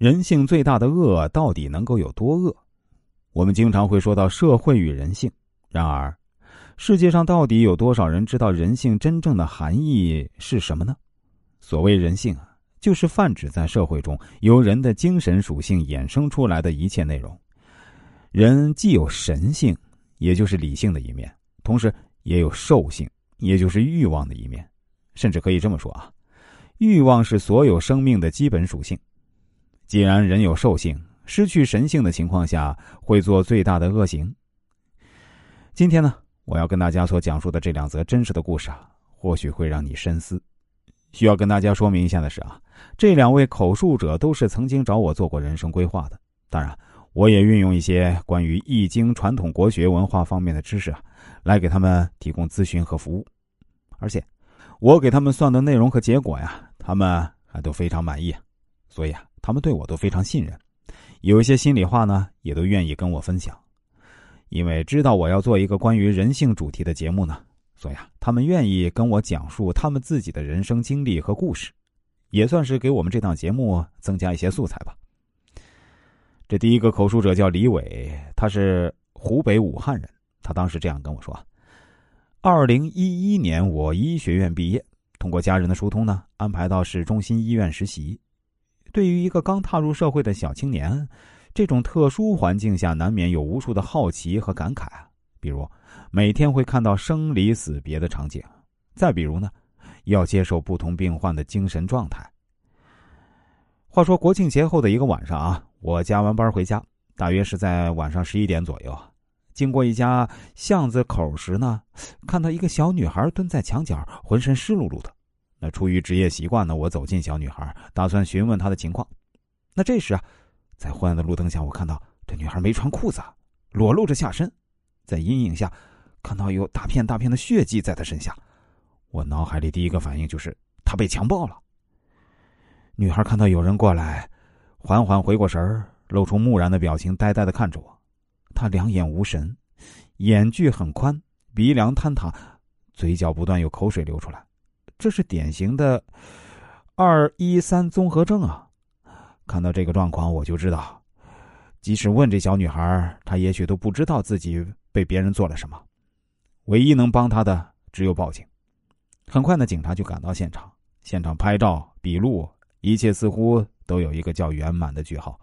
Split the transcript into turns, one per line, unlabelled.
人性最大的恶到底能够有多恶？我们经常会说到社会与人性，然而，世界上到底有多少人知道人性真正的含义是什么呢？所谓人性啊，就是泛指在社会中由人的精神属性衍生出来的一切内容。人既有神性，也就是理性的一面，同时也有兽性，也就是欲望的一面。甚至可以这么说啊，欲望是所有生命的基本属性。既然人有兽性。失去神性的情况下，会做最大的恶行。今天呢，我要跟大家所讲述的这两则真实的故事啊，或许会让你深思。需要跟大家说明一下的是啊，这两位口述者都是曾经找我做过人生规划的。当然，我也运用一些关于易经传统国学文化方面的知识啊，来给他们提供咨询和服务。而且，我给他们算的内容和结果呀，他们还都非常满意，所以啊，他们对我都非常信任。有一些心里话呢，也都愿意跟我分享，因为知道我要做一个关于人性主题的节目呢，所以啊，他们愿意跟我讲述他们自己的人生经历和故事，也算是给我们这档节目增加一些素材吧。这第一个口述者叫李伟，他是湖北武汉人，他当时这样跟我说：，二零一一年我医学院毕业，通过家人的疏通呢，安排到市中心医院实习。对于一个刚踏入社会的小青年，这种特殊环境下难免有无数的好奇和感慨比如，每天会看到生离死别的场景；再比如呢，要接受不同病患的精神状态。话说国庆节后的一个晚上啊，我加完班回家，大约是在晚上十一点左右，经过一家巷子口时呢，看到一个小女孩蹲在墙角，浑身湿漉漉的。那出于职业习惯呢，我走近小女孩，打算询问她的情况。那这时啊，在昏暗的路灯下，我看到这女孩没穿裤子，裸露着下身，在阴影下，看到有大片大片的血迹在她身下。我脑海里第一个反应就是她被强暴了。女孩看到有人过来，缓缓回过神儿，露出木然的表情，呆呆的看着我。她两眼无神，眼距很宽，鼻梁坍塌，嘴角不断有口水流出来。这是典型的二一三综合症啊！看到这个状况，我就知道，即使问这小女孩，她也许都不知道自己被别人做了什么。唯一能帮她的只有报警。很快呢，警察就赶到现场，现场拍照、笔录，一切似乎都有一个较圆满的句号。